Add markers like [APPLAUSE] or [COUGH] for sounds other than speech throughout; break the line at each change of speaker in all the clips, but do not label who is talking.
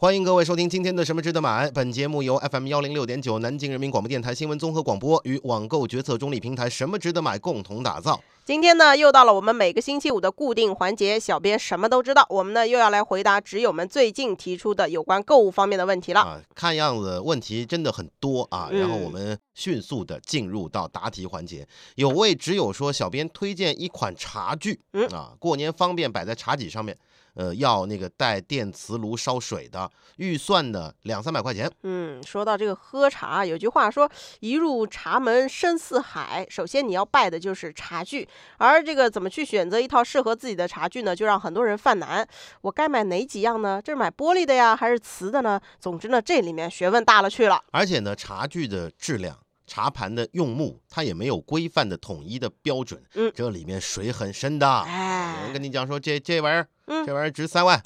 欢迎各位收听今天的《什么值得买》。本节目由 FM 幺零六点九南京人民广播电台新闻综合广播与网购决策中立平台“什么值得买”共同打造。
今天呢，又到了我们每个星期五的固定环节，小编什么都知道。我们呢，又要来回答纸友们最近提出的有关购物方面的问题了。
啊，看样子问题真的很多啊。然后我
嗯
们迅速的进入到答题环节。有位纸友说，小编推荐一款茶具，
嗯
啊，过年方便摆在茶几上面。呃，要那个带电磁炉烧水的，预算呢两三百块钱。
嗯，说到这个喝茶，有句话说“一入茶门深似海”。首先你要拜的就是茶具，而这个怎么去选择一套适合自己的茶具呢？就让很多人犯难。我该买哪几样呢？这是买玻璃的呀，还是瓷的呢？总之呢，这里面学问大了去了。
而且呢，茶具的质量、茶盘的用木，它也没有规范的统一的标准。
嗯
这里面水很深的。有
哎
人跟你讲说这这玩意儿，
嗯
这玩意儿值三万，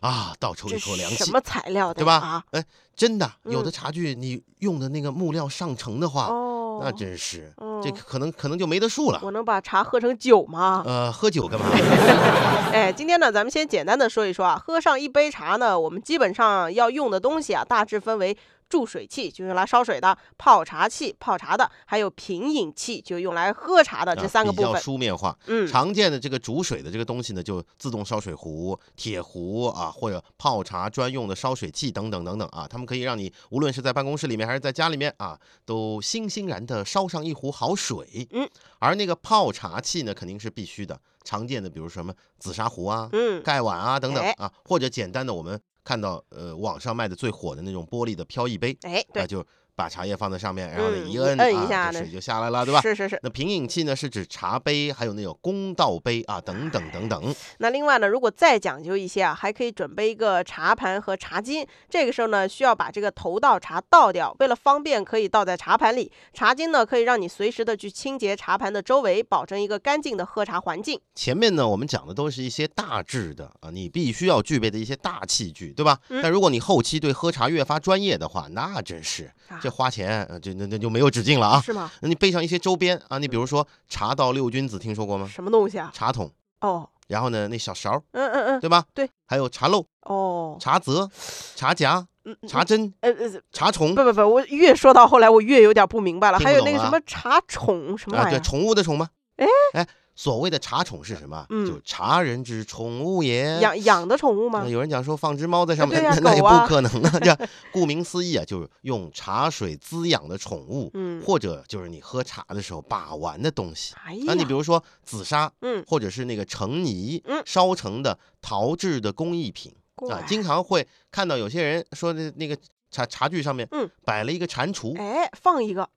啊，倒抽一口凉气，
什么材料的
对吧
啊？？
哎，真的，有的
嗯
茶具你用的那个木料上乘的话，
哦，
那真是
哦
这可能可能就没得数了。
我能把茶喝成酒吗？
呃，喝酒干嘛？[LAUGHS]
哎，今天呢，咱们先简单的说一说啊，喝上一杯茶呢，我们基本上要用的东西啊，大致分为注水器，就用来烧水的；泡茶器，泡茶的；还有品饮器，就用来喝茶的。这三个部分。
书面化。
嗯，
常见的这个煮水的这个东西呢，就自动烧水壶、铁壶啊，或者泡茶专用的烧水器等等等等啊，他们可以让你无论是在办公室里面还是在家里面啊，都欣欣然的烧上一壶好水。
嗯，
而那个泡茶器呢，肯定是必须的，常见的比如什么紫砂壶啊、
嗯，
盖碗啊等等
哎
啊，或者简单的我们看到呃网上卖的最火的那种玻璃的飘逸杯，
哎，对。
那，就把茶叶放在上面，然后一摁
摁一下
啊，水就下来了，对吧？
是是是。
那品饮器呢，是指茶杯，还有那种公道杯啊，等等等等。
那另外呢，如果再讲究一些啊，还可以准备一个茶盘和茶巾。这个时候呢，需要把这个头道茶倒掉，为了方便，可以倒在茶盘里。茶巾呢，可以让你随时的去清洁茶盘的周围，保证一个干净的喝茶环境。
前面呢，我们讲的都是一些大致的啊，你必须要具备的一些大器具，对吧？
嗯
但如果你后期对喝茶越发专业的话，那真是
啊
这花钱，呃就那那就没有止境了啊。
是吗？
那你备上一些周边啊，你比如说茶道六君子，听说过吗？
什么东西啊？
茶桶，
哦，
然后呢，那小勺，
嗯嗯嗯，
对吧？
对，
还有茶漏、
哦，
茶则、茶夹、
嗯，嗯
茶针、
呃呃，
茶虫
不不不，我越说到后来，我越有点不明白了。还有那个什么茶宠什么
啊，对，
玩意儿？
宠物的宠吗？
哎
哎，所谓的茶宠是什么？
嗯
就茶人之宠物也。
养养的宠物吗？
有人讲说放只猫在上面，那 [LAUGHS] 那也不可能啊！[LAUGHS] 这顾名思义啊，就是用茶水滋养的宠物，
嗯，
或者就是你喝茶的时候把玩的东西。
哎呀，
啊，你比如说紫砂，
嗯，
或者是那个成泥
嗯
烧成的陶制的工艺品啊，经常会看到有些人说的那个茶茶具上面，
嗯，
摆了一个蟾蜍，
哎，放一个，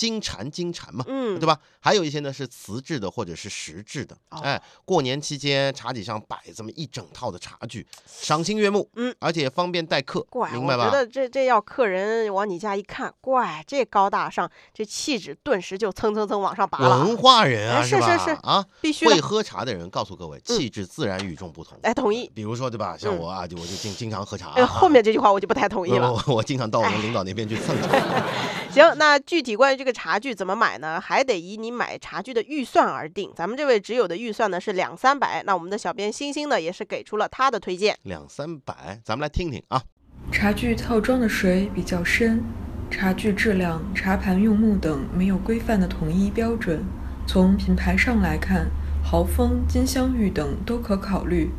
金蝉金蝉嘛，
嗯，
对？吧？还有一些呢是瓷制的或者是石制的。
哦
哎，过年期间茶几上摆这么一整套的茶具，赏心悦目，
嗯，
而且方便待客，
怪，
明白吧？
我觉得这这要客人往你家一看，怪，这高大上，这气质顿时就蹭蹭蹭往上拔了，
文化人啊，
哎是？是是
啊，
必须。
会喝茶的人告诉各位，气质自然与众不同。
哎，同意。
比如说，对吧？像
嗯
我啊，就我就经经常喝茶。
哎，后面这句话我就不太同意了。
我 [LAUGHS] 我经常到我们领导那边去蹭茶。[LAUGHS]
行，那具体关于这个茶具怎么买呢？还得以你买茶具的预算而定。咱们这位挚友的预算呢是两三百，那我们的小编星星呢也是给出了他的推荐。
两三百，咱们来听听啊。
茶具套装的水比较深，茶具质量、茶盘用木等没有规范的统一标准。从品牌上来看，豪风、金镶玉等都可考虑。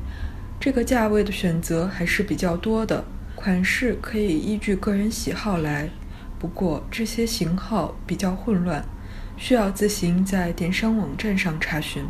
这个价位的选择还是比较多的，款式可以依据个人喜好来。不过这些型号比较混乱，需要自行在电商网站上查询。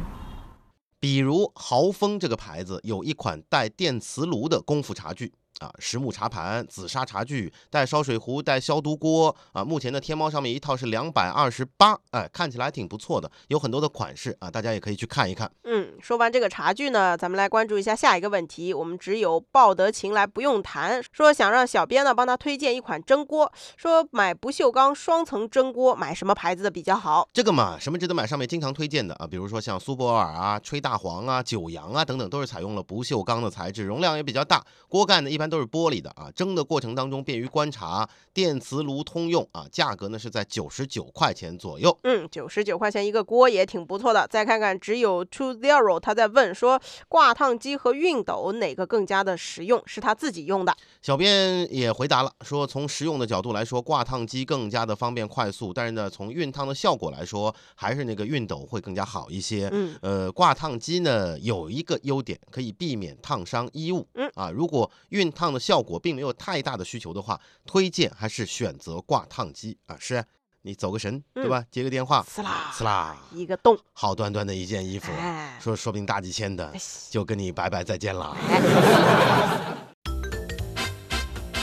比如豪丰这个牌子有一款带电磁炉的功夫茶具啊，实木茶盘、紫砂茶具，带烧水壶、带消毒锅啊。目前的天猫上面一套是两百二十八，哎，看起来还挺不错的，有很多的款式啊，大家也可以去看一看。
嗯，说完这个茶具呢，咱们来关注一下下一个问题。我们只有抱得情来不用谈，说想让小编呢帮他推荐一款蒸锅，说买不锈钢双层蒸锅买什么牌子的比较好？
这个嘛，什么值得买上面经常推荐的啊，比如说像苏泊尔啊、吹大黄啊、九阳啊等等，都是采用了不锈钢的材质，容量也比较大，锅盖呢一般都是玻璃的啊，蒸的过程当中便于观察，电磁炉通用啊，价格呢是在九十九块钱左右。
嗯，九十九块钱一个锅也挺不错的。再看看只有 Two Zero，他在问说，挂烫机和熨斗哪个更加的实用？是他自己用的。
小编也回答了，说从实用的角度来说，挂烫机更加的方便快速，但是呢，从熨烫的效果来说，还是那个熨斗会更加好一些。
嗯，
呃，挂烫机呢有一个优点，可以避免烫伤衣物。
嗯
啊，如果熨烫的效果并没有太大的需求的话，推荐还是选择挂烫机啊。是你走个神，对吧？接个电话，
呲啦
呲啦，
一个洞，
好端端的一件衣服，
哎，
说说不定大几千的，就跟你拜拜再见了。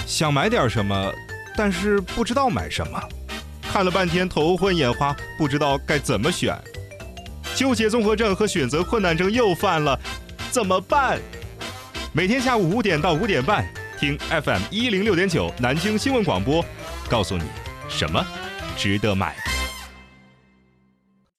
想买点什么，但是不知道买什么，看了半天头昏眼花，不知道该怎么选，纠结综合症和选择困难症又犯了，怎么办？每天下午五点到五点半，听 FM 一零六点九南京新闻广播，告诉你什么值得买。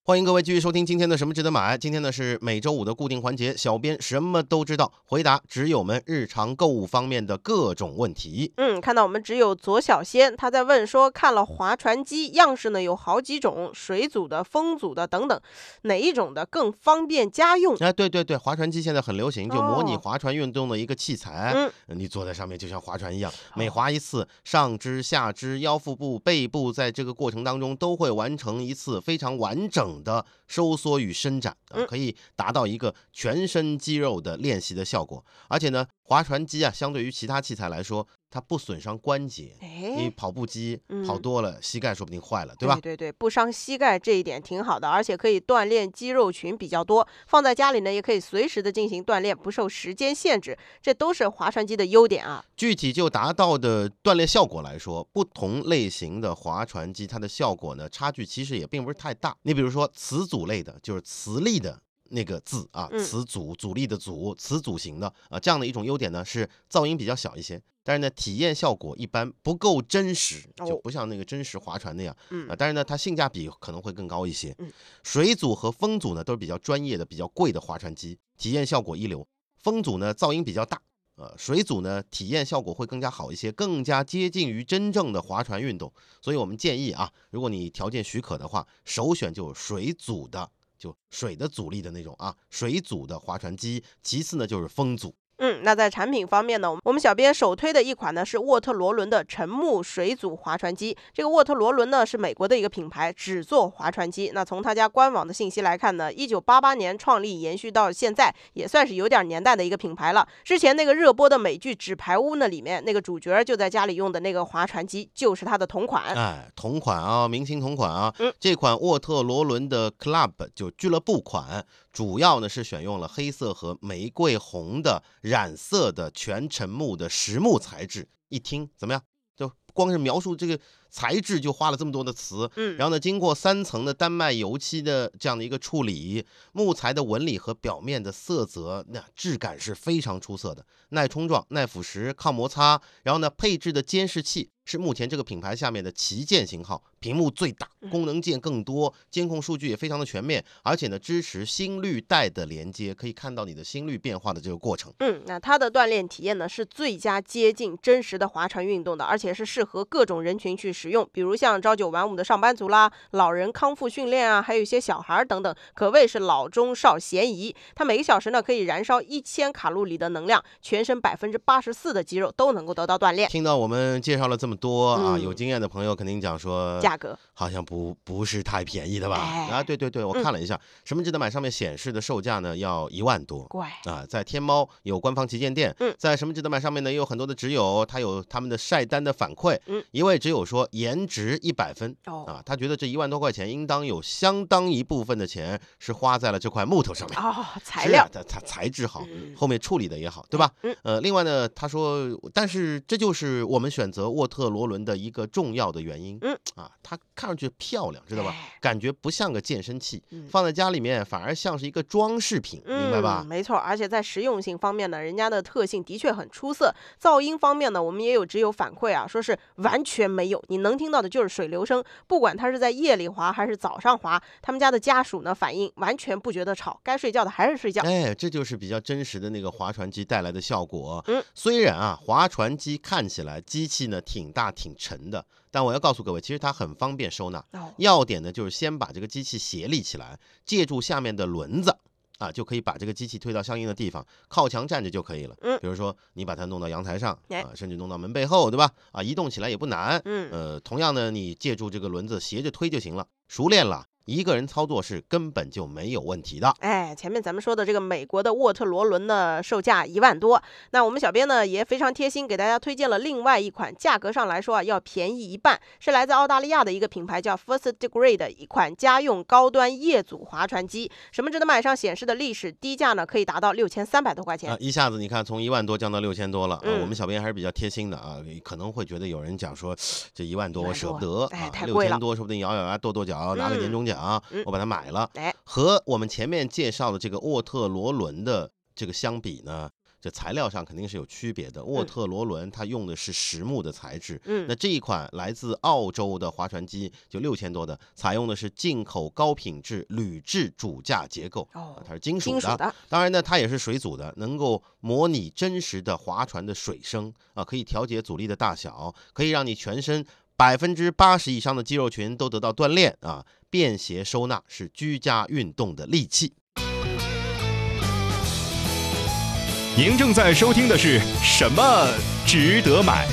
欢迎各位继续收听今天的什么值得买。今天呢是每周五的固定环节，小编什么都知道，回答纸友们日常购物方面的各种问题。
嗯，看到我们只有左小仙，他在问说，看了划船机样式呢有好几种，水阻的、风阻的等等，哪一种的更方便家用？
哎，对对对，划船机现在很流行，就模拟
哦
划船运动的一个器材。
嗯，
你坐在上面就像划船一样，每划一次，上肢、下肢、腰腹部、背部，在这个过程当中都会完成一次非常完整的收缩与伸展，可以达到一个全身肌肉的练习的效果。而且呢，划船机啊，相对于其他器材来说，它不损伤关节。你
哎，
跑步机跑
嗯
多了，膝盖说不定坏了，对吧？
对对对，不伤膝盖这一点挺好的，而且可以锻炼肌肉群比较多，放在家里呢也可以随时的进行锻炼，不受时间限制，这都是划船机的优点啊。
具体就达到的锻炼效果来说，不同类型的划船机，它的效果呢，差距其实也并不是太大。你比如说磁阻类的，就是磁力的那个字啊，
词
组阻阻力的阻，词组型的啊，这样的一种优点呢，是噪音比较小一些，但是呢，体验效果一般不够真实，就
哦
不像那个真实划船那样
嗯
啊。但是呢，它性价比可能会更高一些
嗯。
水阻和风阻呢，都是比较专业的、比较贵的划船机，体验效果一流。风阻呢，噪音比较大。呃，水阻呢，体验效果会更加好一些，更加接近于真正的划船运动。所以我们建议啊，如果你条件许可的话，首选就是水阻的，就水的阻力的那种啊，水阻的划船机。其次呢，就是风阻。
嗯，那在产品方面呢，我们小编首推的一款呢是沃特罗伦的沉木水阻划船机。这个沃特罗伦呢是美国的一个品牌，只做划船机。那从他家官网的信息来看呢，一九八八年创立，延续到现在，也算是有点年代的一个品牌了。之前那个热播的美剧《纸牌屋》那里面那个主角就在家里用的那个划船机，就是它的同款。
哎，同款啊，明星同款啊。
嗯
这款沃特罗伦的 Club 就俱乐部款，主要呢是选用了黑色和玫瑰红的染色的全沉木的实木材质。一听怎么样？就光是描述这个材质就花了这么多的词。
嗯，
然后呢，经过三层的丹麦油漆的这样的一个处理，木材的纹理和表面的色泽，那质感是非常出色的，耐冲撞、耐腐蚀、抗摩擦。然后呢，配置的监视器是目前这个品牌下面的旗舰型号，屏幕最大，功能键更多，监控数据也非常的全面，而且呢，支持心率带的连接，可以看到你的心率变化的这个过程。
嗯，那它的锻炼体验呢是最佳接近真实的划船运动的，而且是适合各种人群去使用，比如像朝九晚五的上班族啦、老人康复训练啊，还有一些小孩儿等等，可谓是老中少咸宜。它每个小时呢可以燃烧一千卡路里的能量，全身百分之八十四的肌肉都能够得到锻炼。
听到我们介绍了这么多啊，
嗯。
有经验的朋友肯定讲说，
价格，
好像不不是太便宜的吧？
哎。
啊，对对对，我
嗯。
看了一下，什么值得买？上面显示的售价呢，要一万多。
乖，
啊，在天猫有官方旗舰店，
嗯。
在什么值得买？上面呢，也有很多的直友，他有他们的晒单的反馈，
嗯。
一位纸友说颜值一百分
哦。
啊，他觉得这一万多块钱应当有相当一部分的钱是花在了这块木头上面。
哦，材料
它它材质好，
嗯。
后面处理的也好，对吧？
嗯。
呃，另外呢，他说，但是这就是我们选择沃特罗伦的一个重要的原因。
嗯
啊，它看上去漂亮，知道吧？
哎
感觉不像个健身器，
嗯
放在家里面反而像是一个装饰品，明白吧
嗯？？没错，而且在实用性方面呢，人家的特性的确很出色。噪音方面呢，我们也有只有反馈啊，说是完全没有，你能听到的就是水流声，不管它是在夜里滑还是早上滑，他们家的家属呢反应完全不觉得吵，该睡觉的还是睡觉。
哎，这就是比较真实的那个划船机带来的效果。
嗯，
虽然啊，划船机看起来机器呢挺大挺沉的，但我要告诉各位，其实它很方便收纳。
哦，
要点呢，就是先把这个机器斜立起来，借助下面的轮子。啊，就可以把这个机器推到相应的地方，靠墙站着就可以了。
嗯
比如说你把它弄到阳台上
哎
啊，甚至弄到门背后，对吧？啊，移动起来也不难。
嗯，
呃，同样呢，你借助这个轮子斜着推就行了，熟练了，一个人操作是根本就没有问题的。
哎，前面咱们说的这个美国的沃特罗伦呢，售价一万多。那我们小编呢也非常贴心，给大家推荐了另外一款，价格上来说啊要便宜一半，是来自澳大利亚的一个品牌叫 First Degree 的一款家用高端业组划船机。什么值得买上显示的历史低价呢，可以达到六千三百多块钱
啊，。一下子你看从一万多降到六千多了啊！
嗯
我们小编还是比较贴心的啊，可能会觉得有人讲说 [SNIFFS] 这一万多我舍不得啊，
哎太贵了
六千多说不定咬咬牙跺跺脚拿个年
嗯
终奖，
嗯
我把它买了。
哎，
和我们前面介绍的这个沃特罗伦的这个相比呢，这材料上肯定是有区别的。沃
嗯
特罗伦它用的是实木的材质，
嗯
那这一款来自澳洲的划船机就六千多的，采用的是进口高品质铝制主架结构，
哦
啊它是金属的。
属的，
当然呢，它也是水阻的，能够模拟真实的划船的水声啊，可以调节阻力的大小，可以让你全身百分之八十以上的肌肉群都得到锻炼啊。便携收纳是居家运动的利器。
您正在收听的是什么值得买？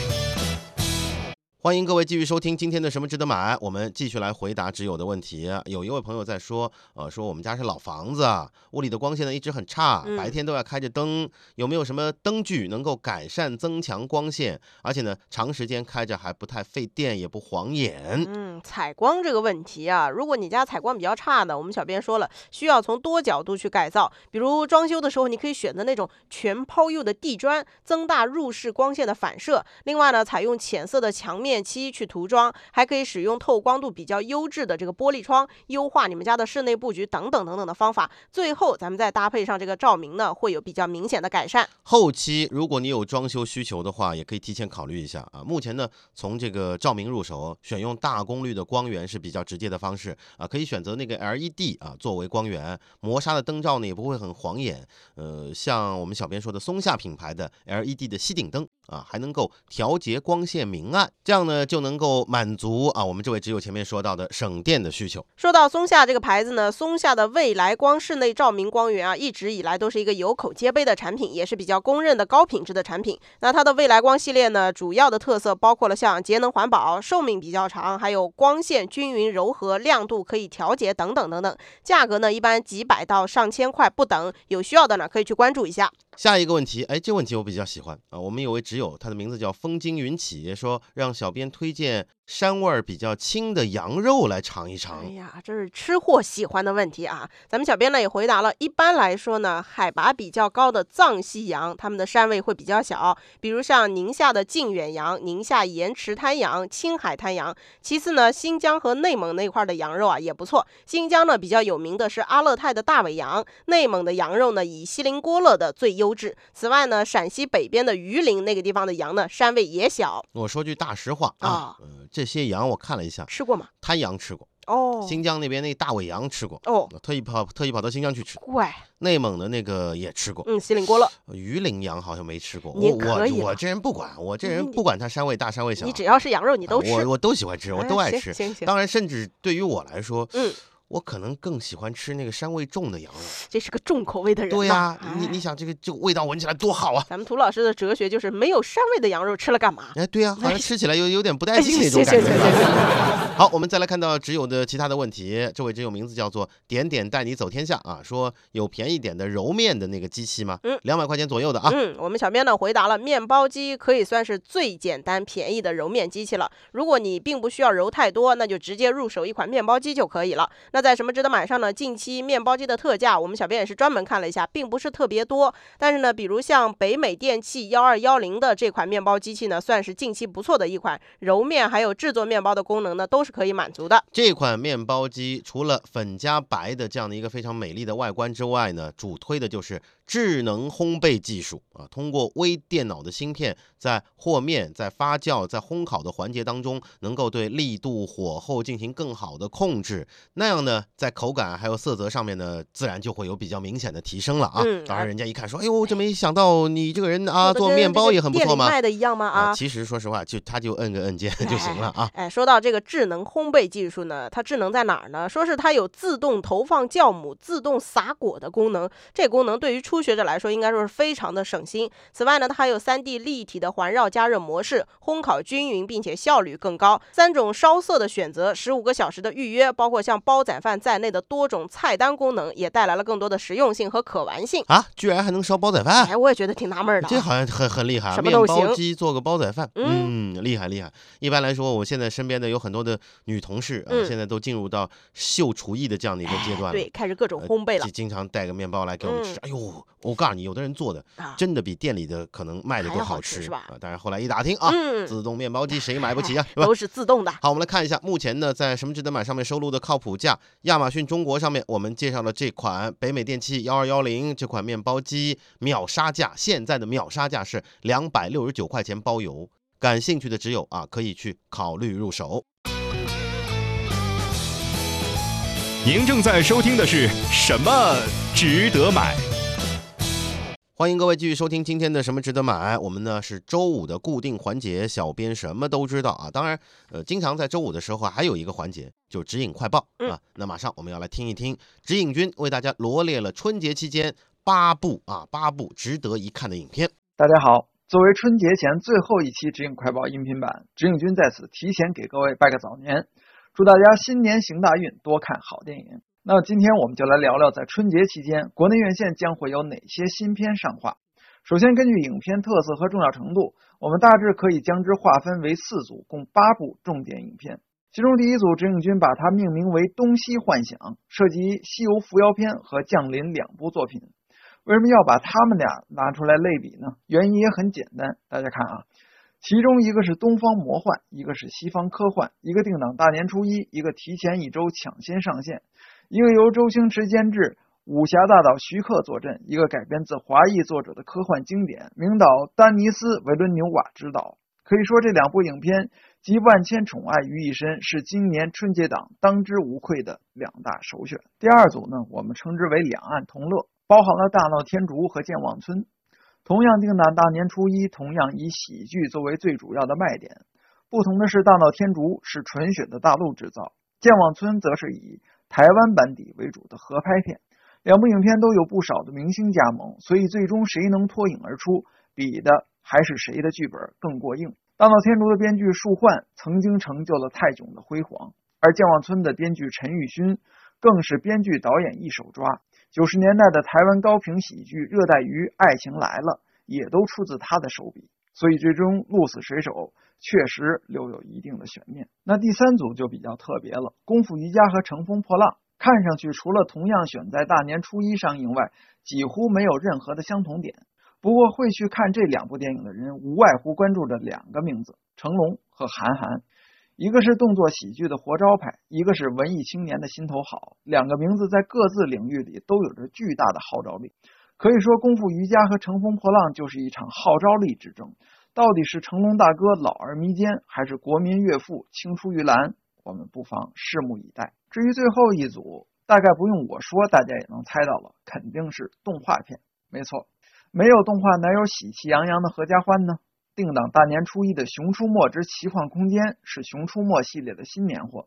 欢迎各位继续收听今天的什么值得买，我们继续来回答挚友的问题。有一位朋友在说，呃，说我们家是老房子，啊，屋里的光线呢一直很差，
嗯
白天都要开着灯，有没有什么灯具能够改善增强光线，而且呢长时间开着还不太费电，也不晃眼？
嗯，采光这个问题啊，如果你家采光比较差呢，我们小编说了，需要从多角度去改造。比如装修的时候，你可以选择那种全抛釉的地砖，增大入室光线的反射。另外呢，采用浅色的墙面漆去涂装，还可以使用透光度比较优质的这个玻璃窗，优化你们家的室内布局等等等等的方法。最后，咱们再搭配上这个照明呢，会有比较明显的改善。
后期如果你有装修需求的话，也可以提前考虑一下啊。目前呢，从这个照明入手，选用大功率的光源是比较直接的方式啊。可以选择那个 LED 啊作为光源，磨砂的灯罩呢也不会很晃眼。呃，像我们小编说的松下品牌的 LED 的吸顶灯啊，还能够调节光线明暗，这样呢就能够满足啊我们这位只有前面说到的省电的需求。
说到松下这个牌子呢，松下的未来光室内照明光源啊，一直以来都是一个有口皆碑的产品，也是比较公认的高品质的产品。那它的未来光系列呢，主要的特色包括了像节能环保、寿命比较长，还有光线均匀柔和、亮度可以调节等等等等。价格呢，一般几百到上千块不等，有需要的呢可以去关注一下。
下一个问题，哎，这问题我比较喜欢啊。我们有位挚友，他的名字叫风惊云起，说让小编推荐膻味儿比较轻的羊肉来尝一尝
哎。呀，这是吃货喜欢的问题啊！咱们小编呢也回答了。一般来说呢，海拔比较高的藏西羊，它们的膻味会比较小，比如像宁夏的靖远羊、宁夏盐池滩羊、青海滩羊。其次呢，新疆和内蒙那块儿的羊肉啊也不错。新疆呢比较有名的是阿勒泰的大尾羊，内蒙的羊肉呢以锡林郭勒的最优质。此外呢，陕西北边的榆林那个地方的羊呢，膻味也小。
我说句大实话啊这些羊我看了一下，
吃过吗？
滩羊吃过，
哦
新疆那边那大尾羊吃过，
哦，
特意跑特意跑到新疆去吃，
怪，
内蒙的那个也吃过，
嗯，锡林郭勒。
榆林羊好像没吃过。
你
我我我这人不管，我这人不管它膻味大膻味小，
你只要是羊肉，你都
我我都喜欢吃，我
哎
都爱吃。
行行行，
当然，甚至对于我来说，
嗯，
我可能更喜欢吃那个膻味重的羊肉。
这是个重口味的人。
对呀、你
哎
你想这个这个味道闻起来多好啊！
咱们涂老师的哲学就是没有膻味的羊肉吃了干嘛？
哎，对呀、[LAUGHS] 好像吃起来有有点不带
哎
劲那种
行
感觉。好，我们再来看到只有的其他的问题。这位只有名字叫做点点带你走天下啊，说有便宜点的揉面的那个机器吗？
嗯，
两百块钱左右的啊。
嗯，我们小编呢回答了，面包机可以算是最简单便宜的揉面机器了。如果你并不需要揉太多，那就直接入手一款面包机就可以了。那在什么值得买上呢？近期面包机的特价，我们小编也是专门看了一下，并不是特别多。但是呢，比如像北美电器幺二幺零的这款面包机器呢，算是近期不错的一款，揉面还有制作面包的功能呢，都是可以满足的。
这款面包机除了粉加白的这样的一个非常美丽的外观之外呢，主推的就是智能烘焙技术啊，通过微电脑的芯片，在和面、在发酵、在烘烤的环节当中，能够对力度、火候进行更好的控制。那样呢，在口感还有色泽上面呢，自然就会有比较明显的提升了啊。
嗯
当然，人家一看说，哎呦，这没想到你这个人啊，
做
面包也很不错嘛。
卖的一样吗？啊，
其实说实话，就他就摁个按键就行了啊。
哎，说到这个智能烘焙技术呢，它智能在哪儿呢？说是它有自动投放酵母、自动撒果的功能。这功能对于初学者来说，应该说是非常的省心。此外呢，它还有 3D 立体的环绕加热模式，烘烤均匀，并且效率更高。三种烧色的选择，十五个小时的预约，包括像煲仔饭在内的多种菜单功能，也带来了更多的实用性和可玩性。
啊，居然还能烧煲仔饭，
哎，我也觉得挺纳闷的、啊。
这好像很很厉害啊。
什么
面包
都行
机做个煲仔饭，
嗯
嗯，厉害厉害。一般来说，我现在身边的有很多的女同事啊，
嗯
现在都进入到秀厨艺的这样的一个阶段了。
对，开始各种
呃
烘焙了
经经常带个面包来给我们吃。
嗯
哎呦，我告诉你，有的人做的
啊。
真的比店里的可能卖的都
好
吃
吃是吧
啊。但是后来一打听啊，
嗯，
自动面包机谁买不起啊？[LAUGHS]
都是自动的。
好，我们来看一下，目前呢，在什么值得买上面收录的靠谱价，亚马逊中国上面我们介绍了这款北美电器幺二幺零这款面包机，秒杀价，现在的秒杀价是两百六十九块钱包邮。感兴趣的只有啊，可以去考虑入手。
您正在收听的是什么值得买？
欢迎各位继续收听今天的什么值得买。我们呢是周五的固定环节，小编什么都知道啊。当然，呃，经常在周五的时候还有一个环节，就是指引快报
嗯
啊。那马上我们要来听一听指引君为大家罗列了春节期间八部啊八部值得一看的影片。
大家好，作为春节前最后一期指引快报音频版，指引君在此提前给各位拜个早年，祝大家新年行大运，多看好电影。那今天我们就来聊聊，在春节期间，国内院线将会有哪些新片上画。首先，根据影片特色和重要程度，我们大致可以将之划分为四组，共八部重点影片。其中第一组，指引君把它命名为《东西幻想》，涉及《西游伏妖篇》和《降临》两部作品。为什么要把他们俩拿出来类比呢？原因也很简单，大家看啊，其中一个是东方魔幻，一个是西方科幻，一个定档大年初一，一个提前一周抢先上线，一个由周星驰监制，武侠大导徐克坐镇，一个改编自华裔作者的科幻经典，名导丹尼斯·维伦纽瓦执导。可以说，这两部影片集万千宠爱于一身，是今年春节档当之无愧的两大首选。第二组呢，我们称之为两岸同乐，包含了《大闹天竺》和《健忘村》。同样定档大年初一，同样以喜剧作为最主要的卖点。不同的是，《大闹天竺》是纯血的大陆制造，《健忘村》则是以台湾班底为主的合拍片。两部影片都有不少的明星加盟，所以最终谁能脱颖而出，比的还是谁的剧本更过硬。《大闹天竺》的编剧树焕曾经成就了泰囧的辉煌，而《健忘村》的编剧陈玉勋更是编剧导演一手抓。九十年代的台湾高频喜剧《热带鱼爱情来了》也都出自他的手笔，所以最终《鹿死谁手》确实留有一定的悬念。那第三组就比较特别了，《功夫瑜伽》和《乘风破浪》看上去除了同样选在大年初一上映外，几乎没有任何的相同点。不过会去看这两部电影的人，无外乎关注着两个名字：成龙和韩寒。一个是动作喜剧的活招牌，一个是文艺青年的心头好。两个名字在各自领域里都有着巨大的号召力。可以说，《功夫瑜伽》和《乘风破浪》就是一场号召力之争。到底是成龙大哥老而弥坚，还是国民岳父青出于蓝？我们不妨拭目以待。至于最后一组，大概不用我说，大家也能猜到了，肯定是动画片。没错，没有动画哪有喜气洋洋的合家欢呢？定档大年初一的《熊出没之奇幻空间》是《熊出没》系列的新年货。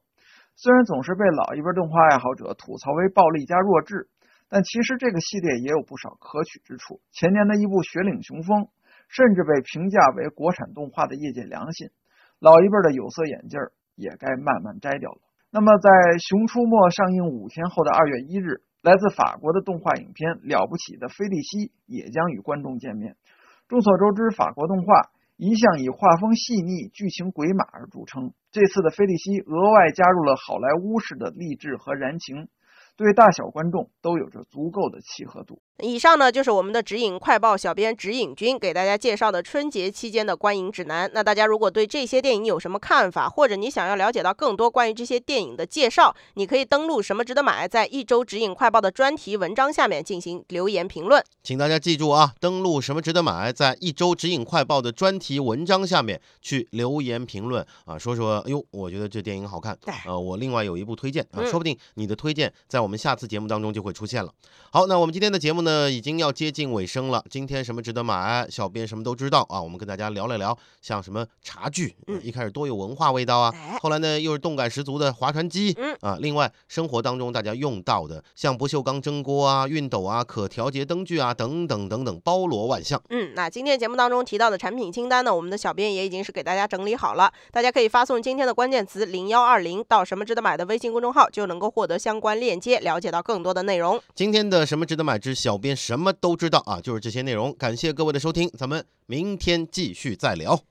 虽然总是被老一辈动画爱好者吐槽为暴力加弱智，但其实这个系列也有不少可取之处。前年的一部《雪岭雄风》甚至被评价为国产动画的业界良心，老一辈的有色眼镜儿也该慢慢摘掉了。那么，在《熊出没》上映五天后的二月一日，来自法国的动画影片《了不起的菲利西》也将与观众见面。众所周知，法国动画一向以画风细腻、剧情鬼马而著称。这次的《菲利西》额外加入了好莱坞式的励志和燃情，对大小观众都有着足够的契合度。
以上呢就是我们的指引快报小编指引君给大家介绍的春节期间的观影指南。那大家如果对这些电影有什么看法，或者你想要了解到更多关于这些电影的介绍，你可以登录什么值得买，在一周指引快报的专题文章下面进行留言评论。
请大家记住啊，登录什么值得买，在一周指引快报的专题文章下面去留言评论啊，说说，哎呦，我觉得这电影好看，呃，我另外有一部推荐啊，说不定你的推荐在我们下次节目当中就会出现了。好，那我们今天的节目呢，已经要接近尾声了。今天什么值得买？小编什么都知道啊。我们跟大家聊了聊，像什么茶具，
嗯，
一开始多有文化味道啊，后来呢又是动感十足的划船机，
嗯
啊。另外，生活当中大家用到的，像不锈钢蒸锅啊、熨斗啊、可调节灯具啊等等等等，包罗万象。
嗯，那今天节目当中提到的产品清单呢，我们的小编也已经是给大家整理好了，大家可以发送今天的关键词零幺二零到什么值得买的微信公众号，就能够获得相关链接，了解到更多的内容。
今天的什么值得买之小编什么都知道啊，就是这些内容。感谢各位的收听，咱们明天继续再聊。